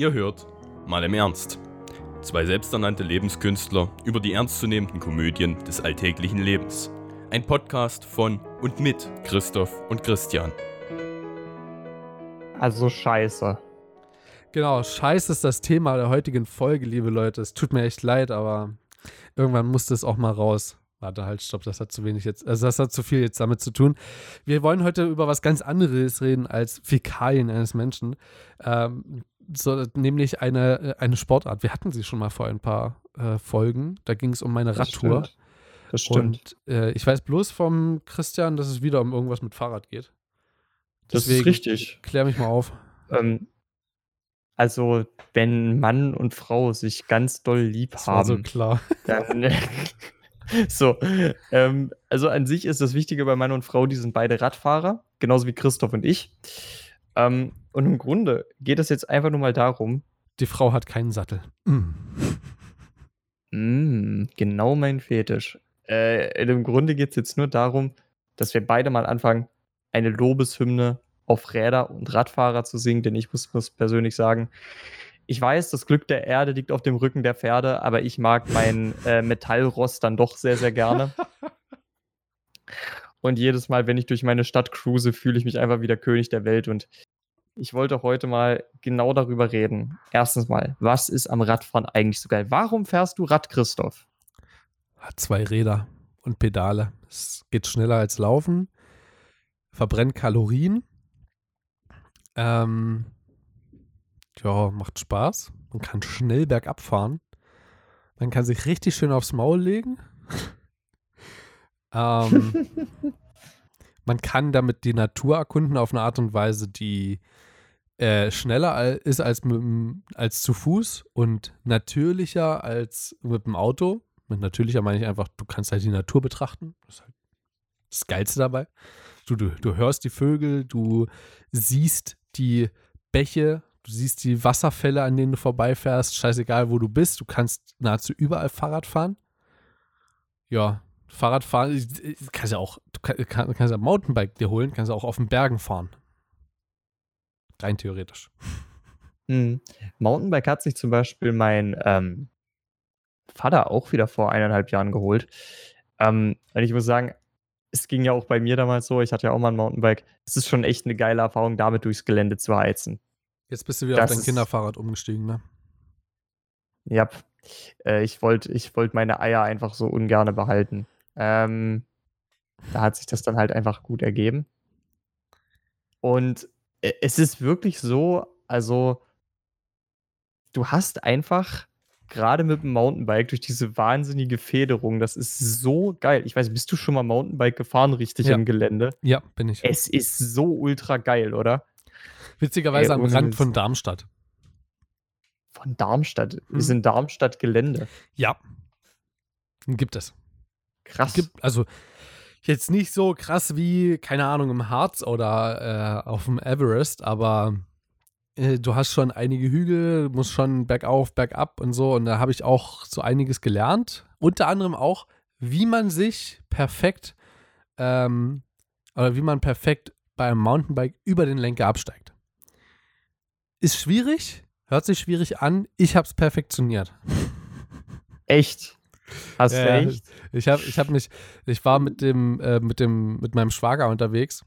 Ihr hört mal im Ernst. Zwei selbsternannte Lebenskünstler über die ernstzunehmenden Komödien des alltäglichen Lebens. Ein Podcast von und mit Christoph und Christian. Also scheiße. Genau, scheiße ist das Thema der heutigen Folge, liebe Leute. Es tut mir echt leid, aber irgendwann musste es auch mal raus. Warte, halt, stopp, das hat zu wenig jetzt, also das hat zu viel jetzt damit zu tun. Wir wollen heute über was ganz anderes reden als Fäkalien eines Menschen. Ähm, so, nämlich eine, äh, eine Sportart. Wir hatten sie schon mal vor ein paar äh, Folgen. Da ging es um meine Radtour. Das stimmt. Das stimmt. Und äh, ich weiß bloß vom Christian, dass es wieder um irgendwas mit Fahrrad geht. das ist richtig. Klär mich mal auf. Ähm, also, wenn Mann und Frau sich ganz doll lieb Das war so haben, klar. dann. so, ähm, also an sich ist das Wichtige bei Mann und Frau, die sind beide Radfahrer, genauso wie Christoph und ich. Ähm, und im Grunde geht es jetzt einfach nur mal darum, Die Frau hat keinen Sattel. Mm. Mm, genau mein Fetisch. Äh, im Grunde geht es jetzt nur darum, dass wir beide mal anfangen, eine Lobeshymne auf Räder und Radfahrer zu singen, denn ich muss, muss persönlich sagen, ich weiß, das Glück der Erde liegt auf dem Rücken der Pferde, aber ich mag mein äh, Metallrost dann doch sehr, sehr gerne. Und jedes Mal, wenn ich durch meine Stadt cruise, fühle ich mich einfach wie der König der Welt. Und ich wollte heute mal genau darüber reden. Erstens mal, was ist am Radfahren eigentlich so geil? Warum fährst du Rad, Christoph? Hat zwei Räder und Pedale. Es geht schneller als Laufen, verbrennt Kalorien. Ähm, ja, macht Spaß. Man kann schnell bergab fahren. Man kann sich richtig schön aufs Maul legen. ähm, man kann damit die Natur erkunden auf eine Art und Weise, die äh, schneller ist als, mit, als zu Fuß und natürlicher als mit dem Auto. Mit natürlicher meine ich einfach, du kannst halt die Natur betrachten. Das ist halt das Geilste dabei. Du, du, du hörst die Vögel, du siehst die Bäche, du siehst die Wasserfälle, an denen du vorbeifährst. Scheißegal, wo du bist, du kannst nahezu überall Fahrrad fahren. Ja, Fahrradfahren, ich- ich- kannst ja auch, kann- kann- kannst ein Mountainbike dir holen, kannst ja auch auf den Bergen fahren. Rein theoretisch. Hm. Mountainbike hat sich zum Beispiel mein ähm, Vater auch wieder vor eineinhalb Jahren geholt. Ähm, und ich muss sagen, es ging ja auch bei mir damals so, ich hatte ja auch mal ein Mountainbike. Es ist schon echt eine geile Erfahrung, damit durchs Gelände zu heizen. Jetzt bist du wieder Das auf dein Kinderfahrrad umgestiegen, ne? Ja, äh, ich wollte ich wollt meine Eier einfach so ungerne behalten. Ähm, da hat sich das dann halt einfach gut ergeben. Und äh, es ist wirklich so, also du hast einfach gerade mit dem Mountainbike durch diese wahnsinnige Federung, das ist so geil. Ich weiß, bist du schon mal Mountainbike gefahren, richtig Ja. im Gelände? Ja, bin ich. Es ist so ultra geil, oder? Witzigerweise Ey, am Rand von Darmstadt. Von Darmstadt. Hm. Wir sind Darmstadt Gelände. Ja. Gibt es. Krass. Gibt, also jetzt nicht so krass wie, keine Ahnung, im Harz oder äh, auf dem Everest, aber äh, du hast schon einige Hügel, musst schon bergauf, bergab und so. Und da habe ich auch so einiges gelernt. Unter anderem auch, wie man sich perfekt ähm, oder wie man perfekt beim Mountainbike über den Lenker absteigt. Ist schwierig, hört sich schwierig an. Ich habe es perfektioniert. Echt? Hast du ja. echt? Ich habe ich hab mich, ich war mit dem, äh, mit dem, mit meinem Schwager unterwegs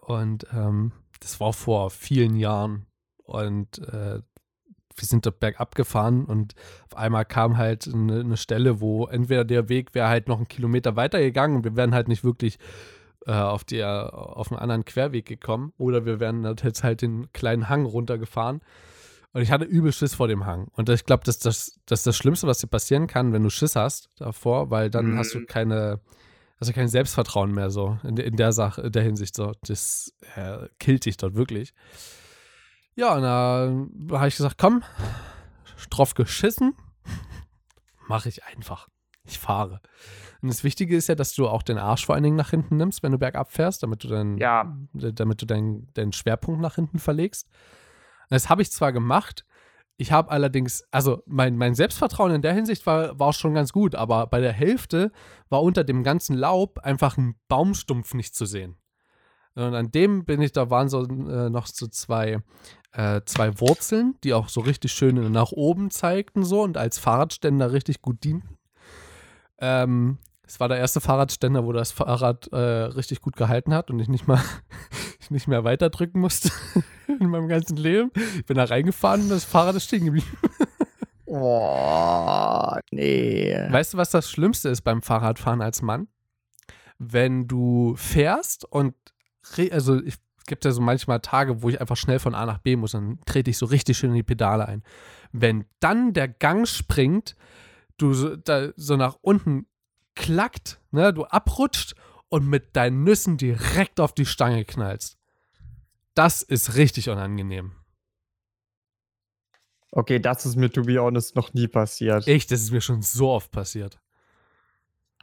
und ähm, das war vor vielen Jahren und äh, wir sind dort bergab gefahren und auf einmal kam halt eine, eine Stelle, wo entweder der Weg wäre halt noch einen Kilometer weiter gegangen und wir wären halt nicht wirklich äh, auf, die, auf einen anderen Querweg gekommen oder wir wären halt jetzt halt den kleinen Hang runtergefahren und ich hatte übel Schiss vor dem Hang. Und ich glaube, das, das, das ist das Schlimmste, was dir passieren kann, wenn du Schiss hast davor, weil dann Mhm. hast du keine, hast du kein Selbstvertrauen mehr so in, in der Sache, in der Hinsicht so. Das äh, killt dich dort wirklich. Ja, und da habe ich gesagt, komm, drauf geschissen, mache ich einfach. Ich fahre. Und das Wichtige ist ja, dass du auch den Arsch vor allen Dingen nach hinten nimmst, wenn du bergab fährst, damit du dann Ja. damit du deinen deinen Schwerpunkt nach hinten verlegst. Das habe ich zwar gemacht, ich habe allerdings, also mein, mein Selbstvertrauen in der Hinsicht war, war schon ganz gut, aber bei der Hälfte war unter dem ganzen Laub einfach ein Baumstumpf nicht zu sehen. Und an dem bin ich, da waren so äh, noch so zwei, äh, zwei Wurzeln, die auch so richtig schön nach oben zeigten so und als Fahrradständer richtig gut dienten. Ähm, es war der erste Fahrradständer, wo das Fahrrad äh, richtig gut gehalten hat und ich nicht mal nicht mehr weiterdrücken musste in meinem ganzen Leben. Ich bin da reingefahren und das Fahrrad ist stehen geblieben. Boah, nee. Weißt du, was das Schlimmste ist beim Fahrradfahren als Mann? Wenn du fährst und, also es gibt ja so manchmal Tage, wo ich einfach schnell von A nach B muss, dann trete ich so richtig schön in die Pedale ein. Wenn dann der Gang springt, du so, da, so nach unten klackt, ne, du abrutscht und mit deinen Nüssen direkt auf die Stange knallst. Das ist richtig unangenehm. Okay, das ist mir, to be honest, noch nie passiert. Echt, das ist mir schon so oft passiert.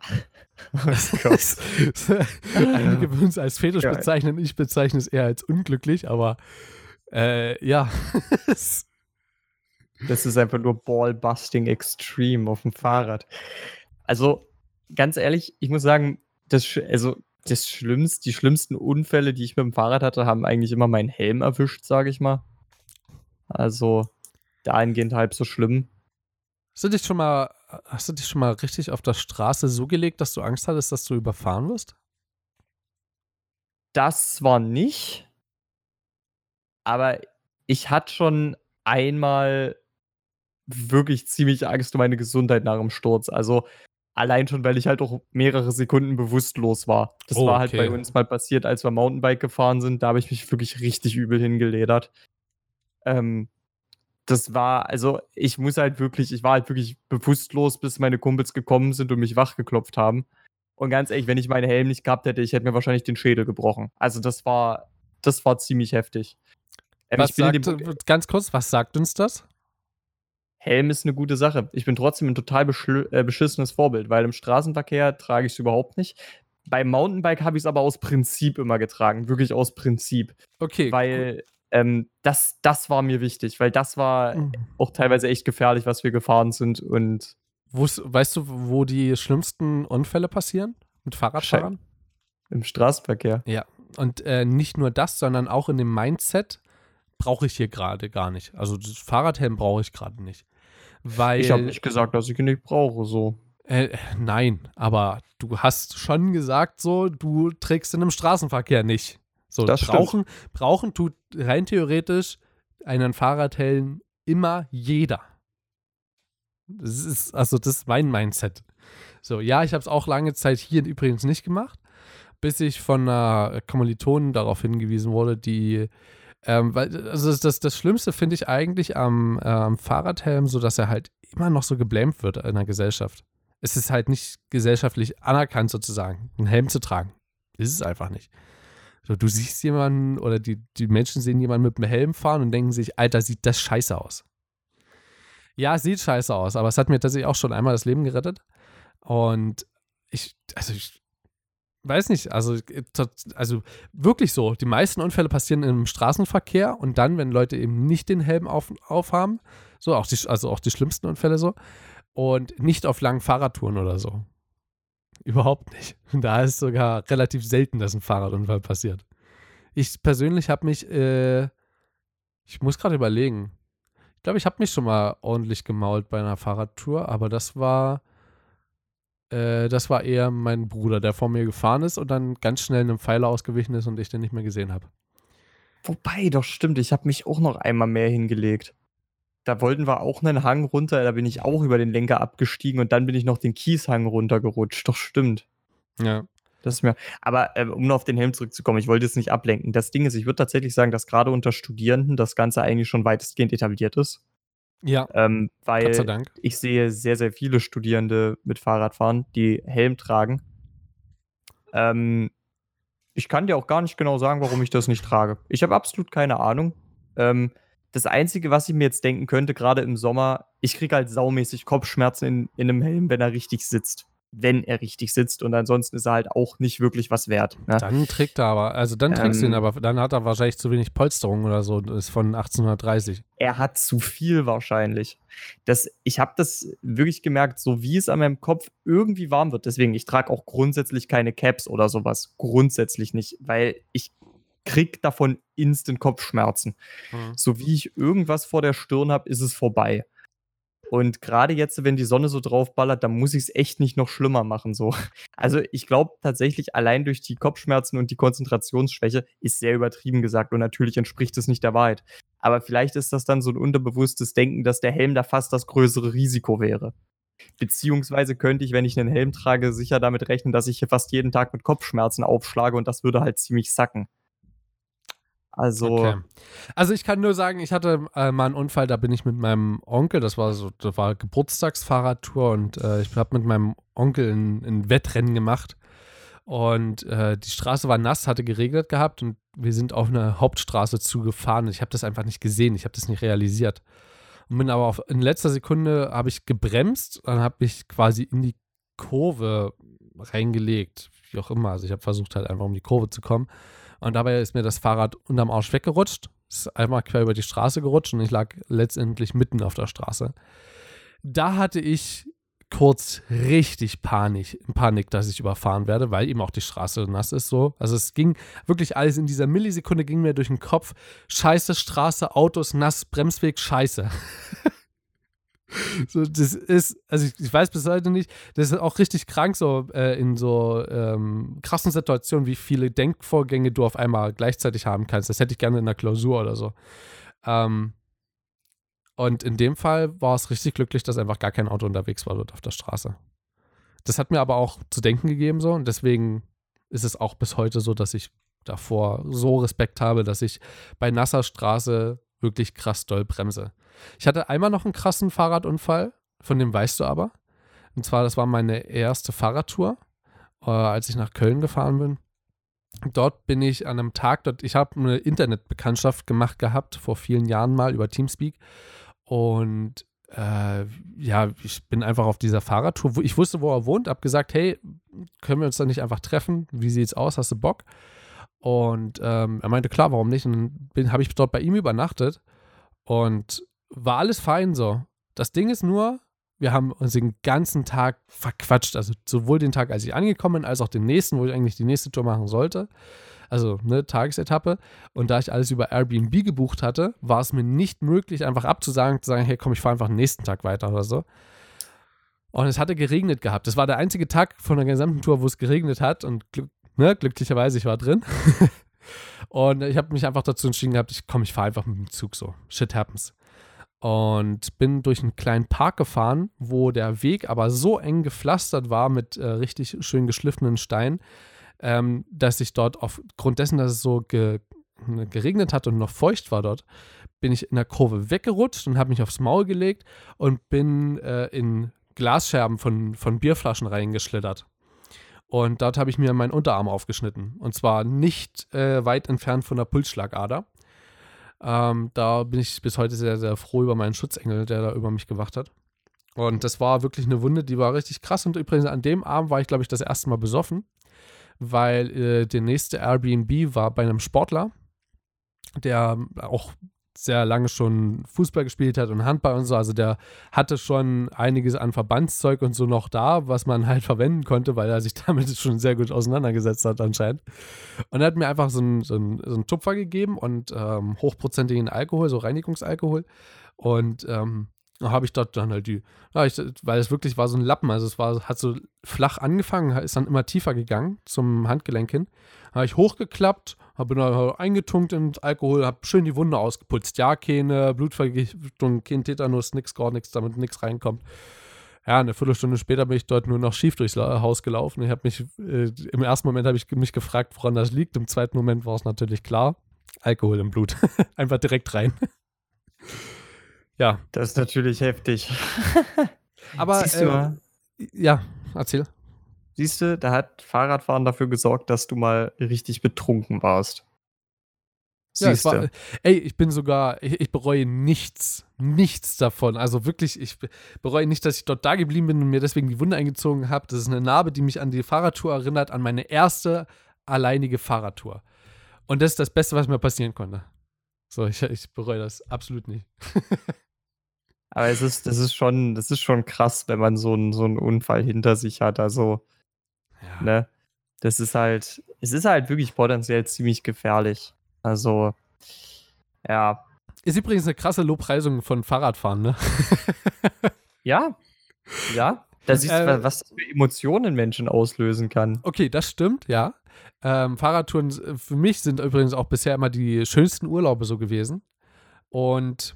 oh Gott. Einige würden es als Fetisch Geil. bezeichnen, ich bezeichne es eher als unglücklich, aber äh, ja. Das ist einfach nur Ballbusting Extreme auf dem Fahrrad. Also, ganz ehrlich, ich muss sagen, das, also, das Schlimmste, die schlimmsten Unfälle, die ich mit dem Fahrrad hatte, haben eigentlich immer meinen Helm erwischt, sage ich mal. Also, dahingehend halb so schlimm. Hast du dich schon mal, hast du dich schon mal richtig auf der Straße so gelegt, dass du Angst hattest, dass du überfahren wirst? Das war nicht. Aber ich hatte schon einmal wirklich ziemlich Angst um meine Gesundheit nach dem Sturz. Also allein schon, weil ich halt auch mehrere Sekunden bewusstlos war. Das Oh, war halt okay. bei uns mal passiert, als wir Mountainbike gefahren sind. Da habe ich mich wirklich richtig übel hingeledert. Ähm, das war, also ich muss halt wirklich, ich war halt wirklich bewusstlos, bis meine Kumpels gekommen sind und mich wachgeklopft haben. Und ganz ehrlich, wenn ich meinen Helm nicht gehabt hätte, ich hätte mir wahrscheinlich den Schädel gebrochen. Also das war, das war ziemlich heftig. Ähm, Was ich bin in sagt, ganz kurz, was sagt uns das? Helm ist eine gute Sache. Ich bin trotzdem ein total äh, beschissenes Vorbild, weil im Straßenverkehr trage ich es überhaupt nicht. Beim Mountainbike habe ich es aber aus Prinzip immer getragen, wirklich aus Prinzip, Okay. weil ähm, das, das war mir wichtig, weil das war gut. auch teilweise echt gefährlich, was wir gefahren sind und Wo's, weißt du, wo die schlimmsten Unfälle passieren? Mit Fahrradfahrern? im Straßenverkehr. Und äh, nicht nur das, sondern auch in dem Mindset brauche ich hier gerade gar nicht. Also das Fahrradhelm brauche ich gerade nicht. Weil, Ich habe nicht gesagt, dass ich ihn nicht brauche, so. äh, nein, aber du hast schon gesagt, so, du trägst in einem Straßenverkehr nicht. So, Das stimmt. brauchen, brauchen tut rein theoretisch einen Fahrradhelm immer jeder. Das ist, also das ist mein Mindset. So, ja, ich habe es auch lange Zeit hier übrigens nicht gemacht, bis ich von einer Kommilitonin darauf hingewiesen wurde, die, ähm, weil, also das, das, das Schlimmste finde ich eigentlich am, äh, am Fahrradhelm, so dass er halt immer noch so geblämt wird in der Gesellschaft. Es ist halt nicht gesellschaftlich anerkannt, sozusagen, einen Helm zu tragen. Ist es einfach nicht. So, du siehst jemanden oder die, die Menschen sehen jemanden mit einem Helm fahren und denken sich, Alter, sieht das scheiße aus. Ja, sieht scheiße aus, aber es hat mir tatsächlich auch schon einmal das Leben gerettet. Und ich, also ich weiß nicht, also, äh, also wirklich so, die meisten Unfälle passieren im Straßenverkehr und dann, wenn Leute eben nicht den Helm auf, aufhaben, so auch die, also auch die schlimmsten Unfälle so, und nicht auf langen Fahrradtouren oder so. Überhaupt nicht. Da ist sogar relativ selten, dass ein Fahrradunfall passiert. Ich persönlich habe mich, äh, ich muss gerade überlegen. Ich glaube, ich habe mich schon mal ordentlich gemault bei einer Fahrradtour, aber das war, äh, das war eher mein Bruder, der vor mir gefahren ist und dann ganz schnell einem Pfeiler ausgewichen ist und ich den nicht mehr gesehen habe. Wobei, doch stimmt, ich habe mich auch noch einmal mehr hingelegt. Da wollten wir auch einen Hang runter, da bin ich auch über den Lenker abgestiegen und dann bin ich noch den Kieshang runtergerutscht. Doch stimmt. Ja. Das ist mir. Aber ähm, um noch auf den Helm zurückzukommen, ich wollte jetzt nicht ablenken. Das Ding ist, ich würde tatsächlich sagen, dass gerade unter Studierenden das Ganze eigentlich schon weitestgehend etabliert ist. Ja, Ähm, Gott sei weil ich sehe sehr, sehr viele Studierende mit Fahrrad fahren, die Helm tragen. Ähm, ich kann dir auch gar nicht genau sagen, warum ich das nicht trage. Ich habe absolut keine Ahnung. Ähm, das Einzige, was ich mir jetzt denken könnte, gerade im Sommer, ich kriege halt saumäßig Kopfschmerzen in, in einem Helm, wenn er richtig sitzt. Wenn er richtig sitzt. Und ansonsten ist er halt auch nicht wirklich was wert. Ne? Dann trägt er aber, also dann trägst du ihn Ähm, aber, dann hat er wahrscheinlich zu wenig Polsterung oder so und ist von 1830. er hat zu viel wahrscheinlich. Das, ich habe das wirklich gemerkt, so wie es an meinem Kopf irgendwie warm wird. Deswegen, ich trage auch grundsätzlich keine Caps oder sowas. Grundsätzlich nicht, weil ich krieg davon instant Kopfschmerzen. Mhm. So wie ich irgendwas vor der Stirn habe, ist es vorbei. Und gerade jetzt, wenn die Sonne so drauf ballert, dann muss ich es echt nicht noch schlimmer machen. So. Also ich glaube tatsächlich, allein durch die Kopfschmerzen und die Konzentrationsschwäche ist sehr übertrieben gesagt und natürlich entspricht es nicht der Wahrheit. Aber vielleicht ist das dann so ein unterbewusstes Denken, dass der Helm da fast das größere Risiko wäre. Beziehungsweise könnte ich, wenn ich einen Helm trage, sicher damit rechnen, dass ich hier fast jeden Tag mit Kopfschmerzen aufschlage und das würde halt ziemlich sacken. Also, Okay. Also ich kann nur sagen, ich hatte äh, mal einen Unfall, da bin ich mit meinem Onkel, das war so, das war Geburtstagsfahrradtour und äh, ich habe mit meinem Onkel ein, ein Wettrennen gemacht und äh, die Straße war nass, hatte geregnet gehabt und wir sind auf eine Hauptstraße zugefahren. Ich habe das einfach nicht gesehen, ich habe das nicht realisiert. Und bin aber auf, in letzter Sekunde habe ich gebremst, dann habe ich quasi in die Kurve reingelegt, wie auch immer. Also ich habe versucht halt einfach um die Kurve zu kommen. Und dabei ist mir das Fahrrad unterm Arsch weggerutscht. Ist einmal quer über die Straße gerutscht und ich lag letztendlich mitten auf der Straße. Da hatte ich kurz richtig Panik, Panik, dass ich überfahren werde, weil eben auch die Straße nass ist so. Also es ging wirklich alles in dieser Millisekunde ging mir durch den Kopf. Scheiße, Straße, Autos, nass, Bremsweg, scheiße. so, das ist, also ich, ich weiß bis heute nicht, das ist auch richtig krank, so äh, in so ähm, krassen Situationen, wie viele Denkvorgänge du auf einmal gleichzeitig haben kannst. Das hätte ich gerne in der Klausur oder so. Ähm, und in dem Fall war es richtig glücklich, dass einfach gar kein Auto unterwegs war dort auf der Straße. Das hat mir aber auch zu denken gegeben so und deswegen ist es auch bis heute so, dass ich davor so Respekt habe, dass ich bei nasser Straße wirklich krass doll bremse. Ich hatte einmal noch einen krassen Fahrradunfall, von dem weißt du aber. Und zwar, das war meine erste Fahrradtour, äh, als ich nach Köln gefahren bin. Dort bin ich an einem Tag, dort, ich habe eine Internetbekanntschaft gemacht gehabt, vor vielen Jahren mal über Teamspeak. Und äh, ja, ich bin einfach auf dieser Fahrradtour. Ich wusste, wo er wohnt, habe gesagt, hey, können wir uns da nicht einfach treffen? Wie sieht's aus? Hast du Bock? Und ähm, er meinte, klar, warum nicht? Und dann habe ich dort bei ihm übernachtet und war alles fein so. Das Ding ist nur, wir haben uns den ganzen Tag verquatscht. Also sowohl den Tag, als ich angekommen bin, als auch den nächsten, wo ich eigentlich die nächste Tour machen sollte. Also eine Tagesetappe. Und da ich alles über Airbnb gebucht hatte, war es mir nicht möglich, einfach abzusagen, zu sagen, hey, komm, ich fahre einfach nächsten Tag weiter oder so. Und es hatte geregnet gehabt. Das war der einzige Tag von der gesamten Tour, wo es geregnet hat. Und glück, ne, glücklicherweise, ich war drin. und ich habe mich einfach dazu entschieden gehabt, ich komm, ich fahre einfach mit dem Zug so. Shit happens. Und bin durch einen kleinen Park gefahren, wo der Weg aber so eng gepflastert war mit äh, richtig schön geschliffenen Steinen, ähm, dass ich dort aufgrund dessen, dass es so ge geregnet hat und noch feucht war dort, bin ich in der Kurve weggerutscht und habe mich aufs Maul gelegt und bin äh, in Glasscherben von, von Bierflaschen reingeschlittert. Und dort habe ich mir meinen Unterarm aufgeschnitten. Und zwar nicht äh, weit entfernt von der Pulsschlagader. Ähm, da bin ich bis heute sehr, sehr froh über meinen Schutzengel, der da über mich gewacht hat. Und das war wirklich eine Wunde, die war richtig krass. Und übrigens an dem Abend war ich, glaube ich, das erste Mal besoffen, weil äh, der nächste Airbnb war bei einem Sportler, der auch sehr lange schon Fußball gespielt hat und Handball und so. Also der hatte schon einiges an Verbandszeug und so noch da, was man halt verwenden konnte, weil er sich damit schon sehr gut auseinandergesetzt hat anscheinend. Und er hat mir einfach so einen so einen- so einen Tupfer gegeben und ähm, hochprozentigen Alkohol, so Reinigungsalkohol. Und ähm, habe ich dort dann halt die, ja, ich, weil es wirklich war so ein Lappen, also es war, hat so flach angefangen, ist dann immer tiefer gegangen zum Handgelenk hin. Habe ich hochgeklappt, habe dann eingetunkt in Alkohol, habe schön die Wunde ausgeputzt. Ja, keine Blutvergiftung, kein Tetanus, nix, gar nichts, damit nichts reinkommt. Ja, eine Viertelstunde später bin ich dort nur noch schief durchs Haus gelaufen. Ich habe mich, äh, im ersten Moment habe ich mich gefragt, woran das liegt. Im zweiten Moment war es natürlich klar. Alkohol im Blut. Einfach direkt rein. Ja, Das ist natürlich heftig. aber Siehst du äh, ja, erzähl. Siehst du, da hat Fahrradfahren dafür gesorgt, dass du mal richtig betrunken warst. Ja, es Siehst war, du. ey, ich bin sogar, ich, ich bereue nichts, nichts davon. Also wirklich, ich be- bereue nicht, dass ich dort da geblieben bin und mir deswegen die Wunde eingezogen habe. Das ist eine Narbe, die mich an die Fahrradtour erinnert, an meine erste alleinige Fahrradtour. Und das ist das Beste, was mir passieren konnte. So, ich, ich bereue das absolut nicht. Aber es ist, das ist schon, das ist schon krass, wenn man so einen, so einen Unfall hinter sich hat. Also, Ja. ne, das ist halt, es ist halt wirklich potenziell ziemlich gefährlich. Also, ja. Ist übrigens eine krasse Lobpreisung von Fahrradfahren, ne? Ja, ja. Da siehst du, Äh, was das für Emotionen Menschen auslösen kann. Okay, das stimmt, ja. Ähm, Fahrradtouren für mich sind übrigens auch bisher immer die schönsten Urlaube so gewesen. Und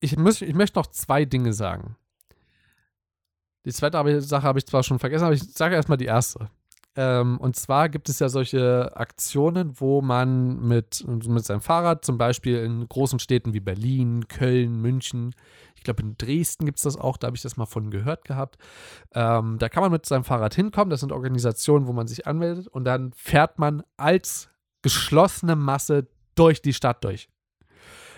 ich, muss, ich möchte noch zwei Dinge sagen. Die zweite Sache habe ich zwar schon vergessen, aber ich sage erstmal die erste. Ähm, und zwar gibt es ja solche Aktionen, wo man mit, mit seinem Fahrrad, zum Beispiel in großen Städten wie Berlin, Köln, München, ich glaube in Dresden gibt es das auch, da habe ich das mal von gehört gehabt. Ähm, da kann man mit seinem Fahrrad hinkommen. Das sind Organisationen, wo man sich anmeldet und dann fährt man als geschlossene Masse durch die Stadt durch.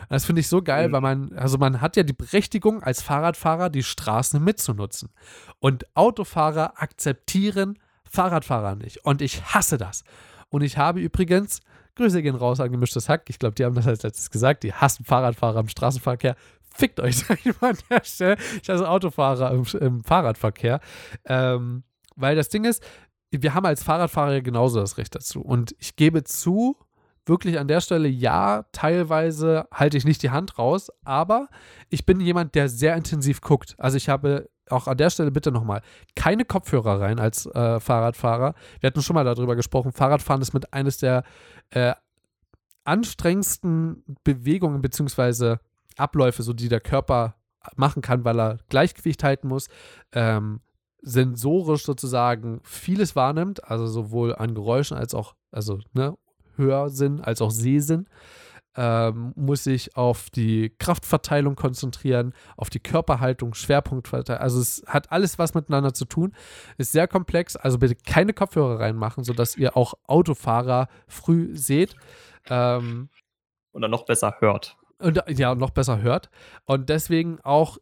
Das finde ich so geil, Mhm. weil man, also man hat ja die Berechtigung, als Fahrradfahrer die Straßen mitzunutzen. Und Autofahrer akzeptieren Fahrradfahrer nicht. Und ich hasse das. Und ich habe übrigens, Grüße gehen raus an gemischtes Hack. Ich glaube, die haben das als letztes gesagt. Die hassen Fahrradfahrer im Straßenverkehr. Fickt euch, sag ich mal an der Stelle. Ich hasse Autofahrer im, im Fahrradverkehr. Ähm, weil das Ding ist, wir haben als Fahrradfahrer genauso das Recht dazu. Und ich gebe zu, wirklich an der Stelle, ja, teilweise halte ich nicht die Hand raus, aber ich bin jemand, der sehr intensiv guckt. Also ich habe auch an der Stelle bitte nochmal keine Kopfhörer rein als äh, Fahrradfahrer. Wir hatten schon mal darüber gesprochen, Fahrradfahren ist mit eines der äh, anstrengendsten Bewegungen bzw. Abläufe, so die der Körper machen kann, weil er Gleichgewicht halten muss. Ähm, sensorisch sozusagen vieles wahrnimmt, also sowohl an Geräuschen als auch, also ne, Hörsinn als auch Sehsinn, ähm, muss sich auf die Kraftverteilung konzentrieren, auf die Körperhaltung, Schwerpunktverteilung. Also es hat alles was miteinander zu tun. Ist sehr komplex, also bitte keine Kopfhörer reinmachen, sodass ihr auch Autofahrer früh seht. Ähm, Oder noch besser hört. und ja, noch besser hört. Und deswegen auch,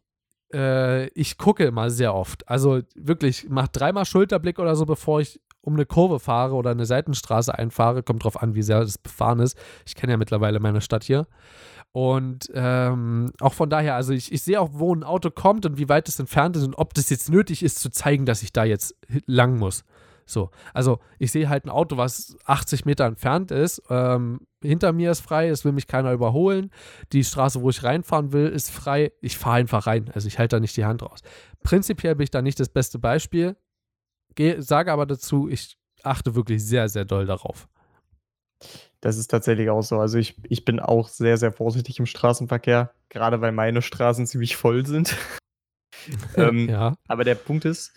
äh, ich gucke immer sehr oft. Also wirklich, mach dreimal Schulterblick oder so, bevor ich um eine Kurve fahre oder eine Seitenstraße einfahre. Kommt drauf an, wie sehr das befahren ist. Ich kenne ja mittlerweile meine Stadt hier. Und ähm, auch von daher, also ich, ich sehe auch, wo ein Auto kommt und wie weit es entfernt ist und ob das jetzt nötig ist, zu zeigen, dass ich da jetzt lang muss. So, also ich sehe halt ein Auto, was 80 Meter entfernt ist. Ähm, hinter mir ist frei, es will mich keiner überholen. Die Straße, wo ich reinfahren will, ist frei. Ich fahre einfach rein. Also ich halte da nicht die Hand raus. Prinzipiell bin ich da nicht das beste Beispiel. Geh, sage aber dazu, ich achte wirklich sehr, sehr doll darauf. Das ist tatsächlich auch so. Also ich, ich bin auch sehr, sehr vorsichtig im Straßenverkehr, gerade weil meine Straßen ziemlich voll sind. ähm, ja. Aber der Punkt ist,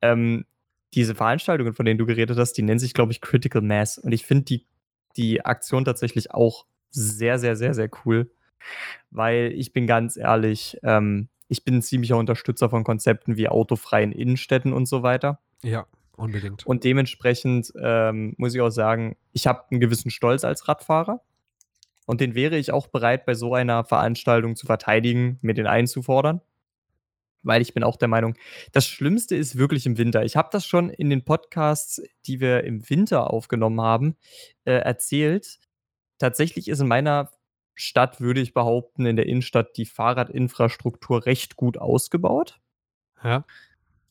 ähm, diese Veranstaltungen, von denen du geredet hast, die nennen sich, glaube ich, Critical Mass. Und ich finde die, die Aktion tatsächlich auch sehr, sehr, sehr, sehr cool. Weil ich bin ganz ehrlich, ähm, ich bin ein ziemlicher Unterstützer von Konzepten wie autofreien Innenstädten und so weiter. Ja, unbedingt. Und dementsprechend ähm, muss ich auch sagen, ich habe einen gewissen Stolz als Radfahrer. Und den wäre ich auch bereit, bei so einer Veranstaltung zu verteidigen, mir den einzufordern. Weil ich bin auch der Meinung, das Schlimmste ist wirklich im Winter. Ich habe das schon in den Podcasts, die wir im Winter aufgenommen haben, äh, erzählt. Tatsächlich ist in meiner Stadt, würde ich behaupten, in der Innenstadt die Fahrradinfrastruktur recht gut ausgebaut. Ja.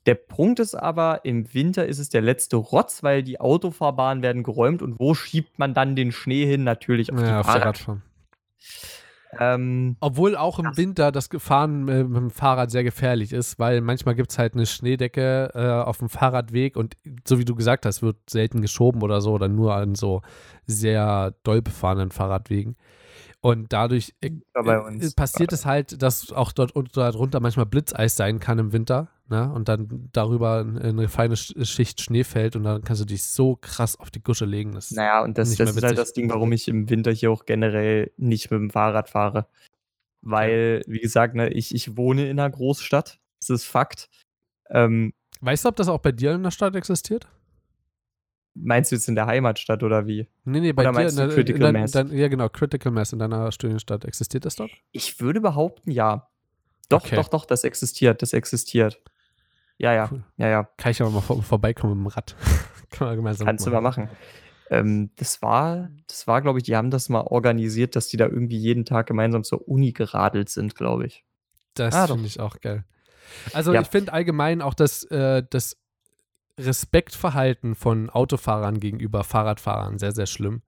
Der Punkt ist aber, im Winter ist es der letzte Rotz, weil die Autofahrbahnen werden geräumt und wo schiebt man dann den Schnee hin? Natürlich auf ja, die auf der Fahrrad. Radfahren. Ähm, Obwohl auch im. Winter das Fahren äh, mit dem Fahrrad sehr gefährlich ist, weil manchmal gibt es halt eine Schneedecke äh, auf dem Fahrradweg und so wie du gesagt hast, wird selten geschoben oder so oder nur an so sehr doll befahrenen Fahrradwegen. Und dadurch äh, äh, passiert es halt, dass auch dort und darunter manchmal Blitzeis sein kann im Winter. Ne? Und dann darüber eine feine Sch- Schicht Schnee fällt und dann kannst du dich so krass auf die Gusche legen. Das naja, und das, das ist halt das Ding, warum ich im Winter hier auch generell nicht mit dem Fahrrad fahre. Weil, wie gesagt, ne, ich, ich wohne in einer Großstadt. Das ist Fakt. Ähm, Weißt du, ob das auch bei dir in der Stadt existiert? Meinst du jetzt in der Heimatstadt oder wie? Nee, nee, bei Oder dir. du Critical in dein, Mass? Dein, ja, genau, Critical Mass in deiner Studienstadt. Existiert das dort? Ich würde behaupten, ja. Doch, Okay. doch, doch, das existiert, das existiert. Ja, ja, Cool. ja, ja. Kann ich aber mal vor, vorbeikommen mit dem Rad. Kann man gemeinsam Kannst du mal machen. Ähm, das war, das war, glaube ich, die haben das mal organisiert, dass die da irgendwie jeden Tag gemeinsam zur Uni geradelt sind, glaube ich. Das Ah, finde ich auch geil. Also Ja. ich finde allgemein auch das, äh, das Respektverhalten von Autofahrern gegenüber Fahrradfahrern sehr, sehr schlimm.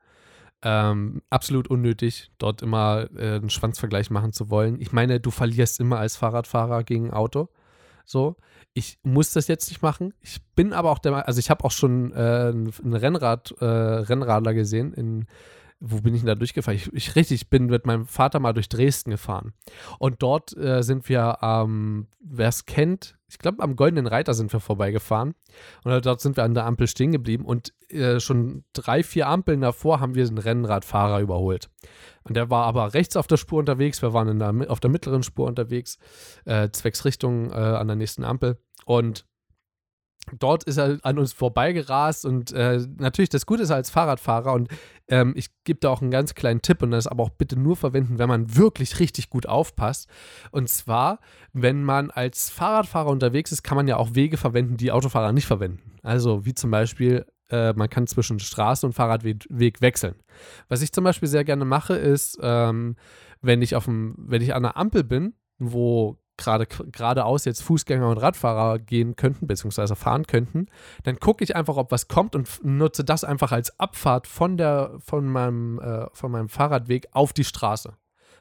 Ähm, absolut unnötig, dort immer äh, einen Schwanzvergleich machen zu wollen. Ich meine, du verlierst immer als Fahrradfahrer gegen Auto. So. Ich muss das jetzt nicht machen. Ich bin aber auch der also ich habe auch schon äh, einen Rennrad, äh, Rennradler gesehen in wo bin ich denn da durchgefahren? Ich, ich richtig bin mit meinem Vater mal durch Dresden gefahren. Und dort äh, sind wir, ähm, wer es kennt, ich glaube, am Goldenen Reiter sind wir vorbeigefahren. Und dort sind wir an der Ampel stehen geblieben. Und äh, schon drei, vier Ampeln davor haben wir den Rennradfahrer überholt. Und der war aber rechts auf der Spur unterwegs. Wir waren der, auf der mittleren Spur unterwegs, äh, zwecks Richtung äh, an der nächsten Ampel. Und dort ist er an uns vorbeigerast und äh, natürlich das Gute ist als Fahrradfahrer und ähm, ich gebe da auch einen ganz kleinen Tipp und das aber auch bitte nur verwenden, wenn man wirklich richtig gut aufpasst. Und zwar, wenn man als Fahrradfahrer unterwegs ist, kann man ja auch Wege verwenden, die Autofahrer nicht verwenden. Also wie zum Beispiel, äh, man kann zwischen Straße und Fahrradweg wechseln. Was ich zum Beispiel sehr gerne mache, ist, ähm, wenn ich auf dem, wenn ich an einer Ampel bin, wo gerade geradeaus jetzt Fußgänger und Radfahrer gehen könnten, beziehungsweise fahren könnten, dann gucke ich einfach, ob was kommt und nutze das einfach als Abfahrt von, der, von, meinem, äh, von meinem Fahrradweg auf die Straße.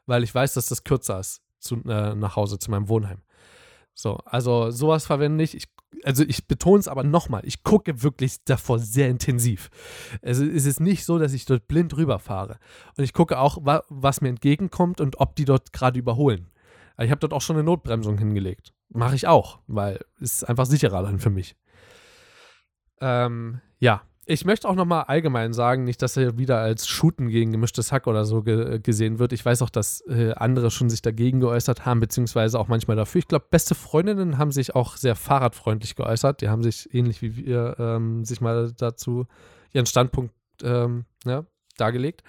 Weil ich weiß, dass das kürzer ist zu, äh, nach Hause, zu meinem Wohnheim. So, also sowas verwende ich. ich also ich betone es aber nochmal, ich gucke wirklich davor sehr intensiv. Also es ist nicht so, dass ich dort blind rüberfahre. Und ich gucke auch, wa was mir entgegenkommt und ob die dort gerade überholen. Ich habe dort auch schon eine Notbremsung hingelegt. Mache ich auch, weil es einfach sicherer dann für mich. Ähm, ja, ich möchte auch nochmal allgemein sagen, nicht, dass er wieder als Shooten gegen gemischtes Hack oder so ge gesehen wird. Ich weiß auch, dass äh, andere schon sich dagegen geäußert haben, beziehungsweise auch manchmal dafür. Ich glaube, beste Freundinnen haben sich auch sehr fahrradfreundlich geäußert. Die haben sich ähnlich wie wir ähm, sich mal dazu ihren Standpunkt ähm, ja, dargelegt.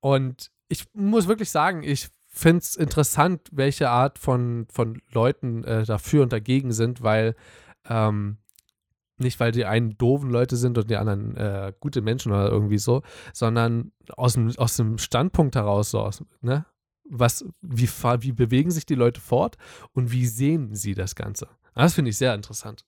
Und ich muss wirklich sagen, ich finde es interessant, welche Art von, von Leuten äh, dafür und dagegen sind, weil ähm, nicht, weil die einen doofen Leute sind und die anderen äh, gute Menschen oder irgendwie so, sondern aus dem, aus dem Standpunkt heraus so, aus, ne? Was, wie, wie bewegen sich die Leute fort und wie sehen sie das Ganze? Das finde ich sehr interessant.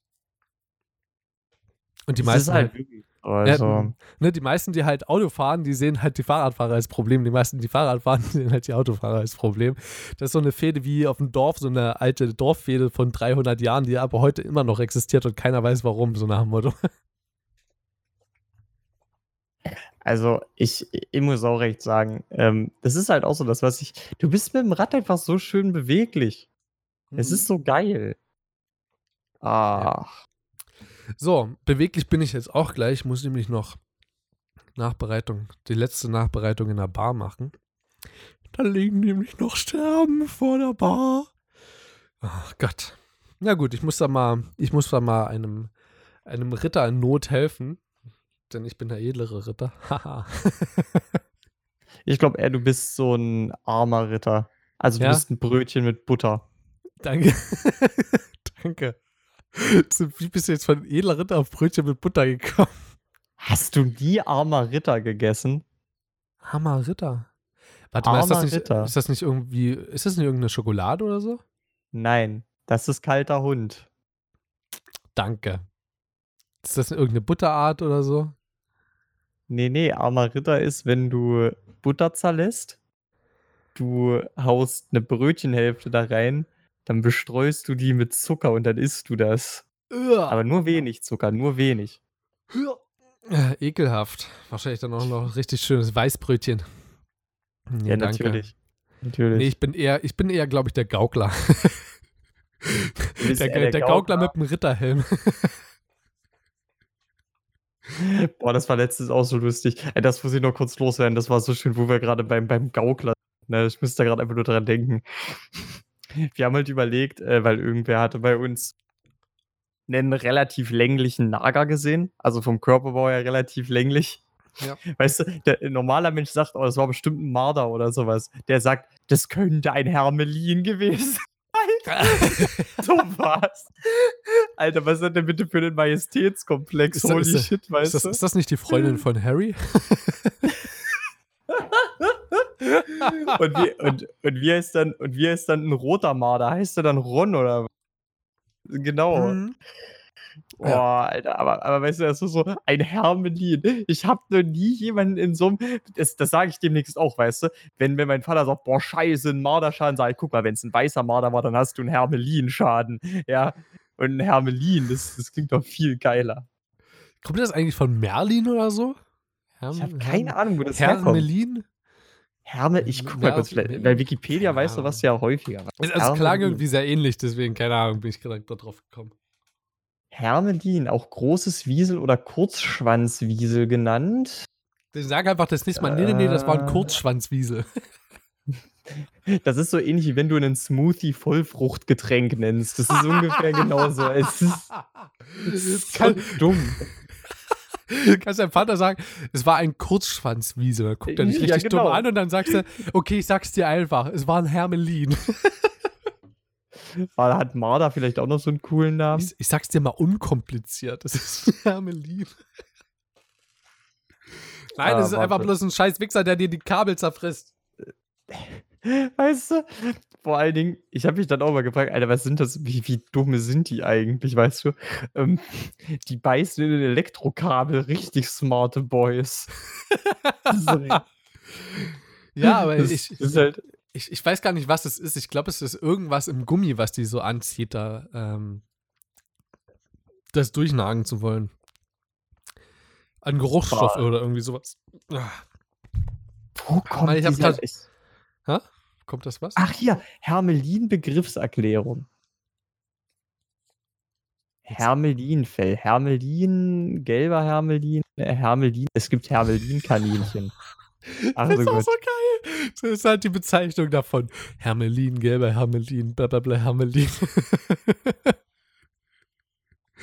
Und die das meisten. Ist halt, halt also. Ja, ne, die meisten, die halt Auto fahren, die sehen halt die Fahrradfahrer als Problem. Die meisten, die Fahrrad fahren, sehen halt die Autofahrer als Problem. Das ist so eine Fehde wie auf dem Dorf, so eine alte Dorffehde von 300 Jahren, die aber heute immer noch existiert und keiner weiß warum, so nach dem Motto. Also, ich, ich muss auch recht sagen, ähm, das ist halt auch so das, was ich. Du bist mit dem Rad einfach so schön beweglich. Mhm. Es ist so geil. Ach. So, beweglich bin ich jetzt auch gleich. Ich muss nämlich noch Nachbereitung, die letzte Nachbereitung in der Bar machen. Da liegen nämlich noch Sterben vor der Bar. Ach Gott. Na gut, ich muss da mal, ich muss da mal einem, einem Ritter in Not helfen. Denn ich bin der edlere Ritter. Haha. ich glaube eher, du bist so ein armer Ritter. Also du ja? bist ein Brötchen mit Butter. Danke. Danke. Wie bist du jetzt von edler Ritter auf Brötchen mit Butter gekommen? Hast du nie armer Ritter gegessen? Armer Ritter? Warte mal, ist das, nicht, Ritter. ist das nicht irgendwie, ist das nicht irgendeine Schokolade oder so? Nein, das ist kalter Hund. Danke. Ist das irgendeine Butterart oder so? Nee, nee, armer Ritter ist, wenn du Butter zerlässt, du haust eine Brötchenhälfte da rein dann bestreust du die mit Zucker und dann isst du das. Ja. Aber nur wenig Zucker, nur wenig. Ja, ekelhaft. Wahrscheinlich dann auch noch richtig schönes Weißbrötchen. Nee, ja, danke. natürlich. natürlich. Nee, ich bin eher, ich bin eher, glaube ich, der Gaukler. der, der, der, Gaukler. Gaukler mit dem Ritterhelm. Boah, das war letztens auch so lustig. Das muss ich noch kurz loswerden. Das war so schön, wo wir gerade beim, beim Gaukler. Ne, ich müsste da gerade einfach nur dran denken wir haben halt überlegt, äh, weil irgendwer hatte bei uns einen relativ länglichen Nager gesehen, also vom Körperbau her relativ länglich. Ja. Weißt du, der normaler Mensch sagt, oh, das war bestimmt ein Marder oder sowas. Der sagt, das könnte ein Hermelin gewesen sein. so was. Alter, was ist das denn bitte für einen Majestätskomplex? Ist Holy ist shit, weißt ist das, du? Ist das nicht die Freundin von Harry? und, wie, und, und, wie heißt dann, und wie heißt dann ein roter Marder? Heißt er dann Ron oder Genau. Mhm. Boah, Ja. Alter, aber, aber weißt du, das ist so ein Hermelin. Ich habe noch nie jemanden in so einem, das, das sage ich demnächst auch, weißt du, wenn, wenn mein Vater sagt, boah, scheiße, ein Marderschaden, sage ich, guck mal, wenn es ein weißer Marder war, dann hast du einen Hermelin-Schaden. Ja, und ein Hermelin, das, das klingt doch viel geiler. Kommt das eigentlich von Merlin oder so? Ich habe keine Ahnung, wo das herkommt. Hermelin? Hermel, ich guck mal kurz, Mer- vielleicht, bei Wikipedia weißt du was ja häufiger. Es, es klang Hermelin. irgendwie sehr ähnlich, deswegen, keine Ahnung, bin ich gerade da drauf gekommen. Hermelin, auch großes Wiesel oder Kurzschwanzwiesel genannt. Dann sag einfach das nächste Mal, nee, nee, nee, das war ein Äh. Kurzschwanzwiesel. Das ist so ähnlich wie wenn du einen Smoothie Vollfruchtgetränk nennst. Das ist ungefähr genauso. Es ist so Kann, dumm. kannst deinem Vater sagen, es war ein Kurzschwanzwiesel. Dann guckt er dich Ja, richtig dumm genau. an und dann sagst du, okay, ich sag's dir einfach, es war ein Hermelin. War- Hat Marder vielleicht auch noch so einen coolen Namen? Ich, ich sag's dir mal unkompliziert, es ist ein Hermelin. Nein, Ah, es ist einfach bloß ein scheiß Wichser, der dir die Kabel zerfrisst. Weißt du? Vor allen Dingen, ich habe mich dann auch mal gefragt, Alter, was sind das? Wie, wie dumme sind die eigentlich, weißt du? Ähm, die beißen in den Elektrokabel, richtig smarte Boys. Ja, aber das, ich, das halt, ich, ich weiß gar nicht, was es ist. Ich glaube, es ist irgendwas im Gummi, was die so anzieht, da ähm, das durchnagen zu wollen. An Geruchsstoff Boah. oder irgendwie sowas. Ah, wo kommt ich hab grad- ich, kommt das was? Ach hier, Hermelin-Begriffserklärung. Hermelinfell. Hermelin, gelber Hermelin, äh, Hermelin. Es gibt Hermelin-Kaninchen. Ach das so ist auch gut. so geil. Das ist halt die Bezeichnung davon. Hermelin, gelber Hermelin, blablabla Hermelin.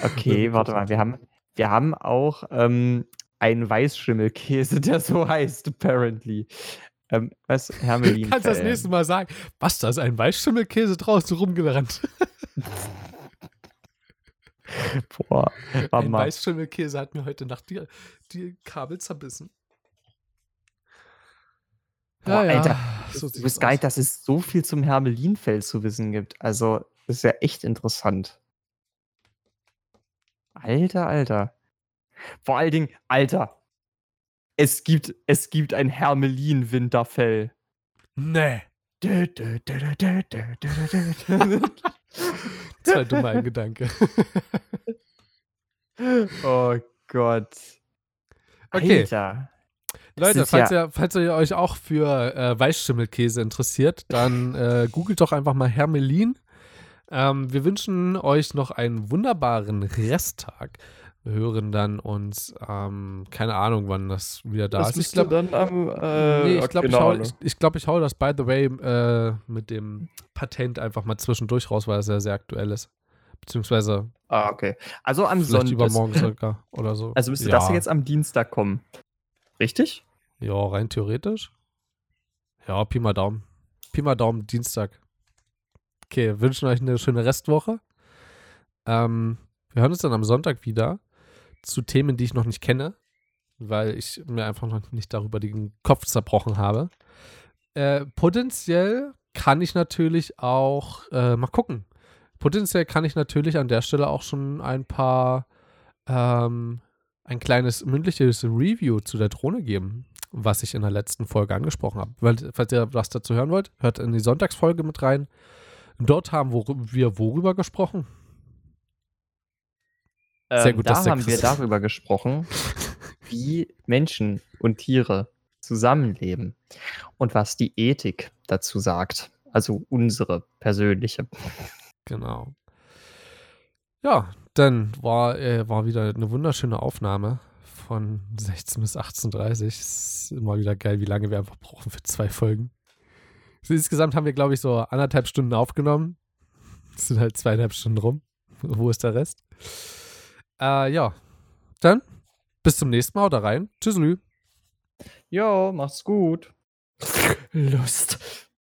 Okay, warte mal. Wir haben, wir haben auch ähm, einen Weißschimmelkäse, der so heißt, apparently. Ähm, was? Hermelin. Kannst das nächste Mal sagen, was, da ist ein Weißschimmelkäse draußen rumgerannt. Boah, warte Ein. Weißschimmelkäse hat mir heute Nacht die, die Kabel zerbissen. Boah, Alter, so Du bist geil, dass es so viel zum Hermelinfell zu wissen gibt. Also, das ist ja echt interessant. Alter, Alter. Vor allen Dingen, Alter. Es gibt, es gibt ein Hermelin-Winterfell. Nee. das war dumm ein Gedanke. oh Gott. Okay. Alter. Leute, falls, ja ihr, falls, ihr, euch auch für äh, Weißschimmelkäse interessiert, dann äh, googelt doch einfach mal Hermelin. Ähm, wir wünschen euch noch einen wunderbaren Resttag. Hören dann uns, ähm, keine Ahnung, wann das wieder da ist. Ich glaube, dann am. Äh, nee, ich, glaub, ich, genau, hau, ich, ich, glaub, ich hau das, by the way, äh, mit dem Patent einfach mal zwischendurch raus, weil es ja sehr aktuell ist. Beziehungsweise Ah, okay. Also am Sonntag. übermorgen sogar oder so. Also müsste ja. das jetzt am Dienstag kommen. Richtig? Ja, rein theoretisch. Ja, Pi mal Daumen. Pi mal Daumen, Dienstag. Okay, wünschen euch eine schöne Restwoche. Ähm, wir hören uns dann am Sonntag wieder zu Themen, die ich noch nicht kenne, weil ich mir einfach noch nicht darüber den Kopf zerbrochen habe. Äh, potenziell kann ich natürlich auch, äh, mal gucken. Potenziell kann ich natürlich an der Stelle auch schon ein paar, ähm, ein kleines mündliches Review zu der Drohne geben, was ich in der letzten Folge angesprochen habe. Weil, falls ihr was dazu hören wollt, hört in die Sonntagsfolge mit rein. Dort haben wir worüber gesprochen? Sehr Ähm, gut, da haben wir darüber gesprochen, wie Menschen und Tiere zusammenleben und was die Ethik dazu sagt. Also unsere persönliche. Genau. Ja, dann war, äh, war wieder eine wunderschöne Aufnahme von 16 bis 18.30 Ist immer wieder geil, wie lange wir einfach brauchen für zwei Folgen. So, insgesamt haben wir, glaube ich, so anderthalb Stunden aufgenommen. Es sind halt zweieinhalb Stunden rum. Wo ist der Rest? Äh, ja. Dann bis zum nächsten Mal. Oder rein. Tschüsselü. Jo, mach's gut. Lust.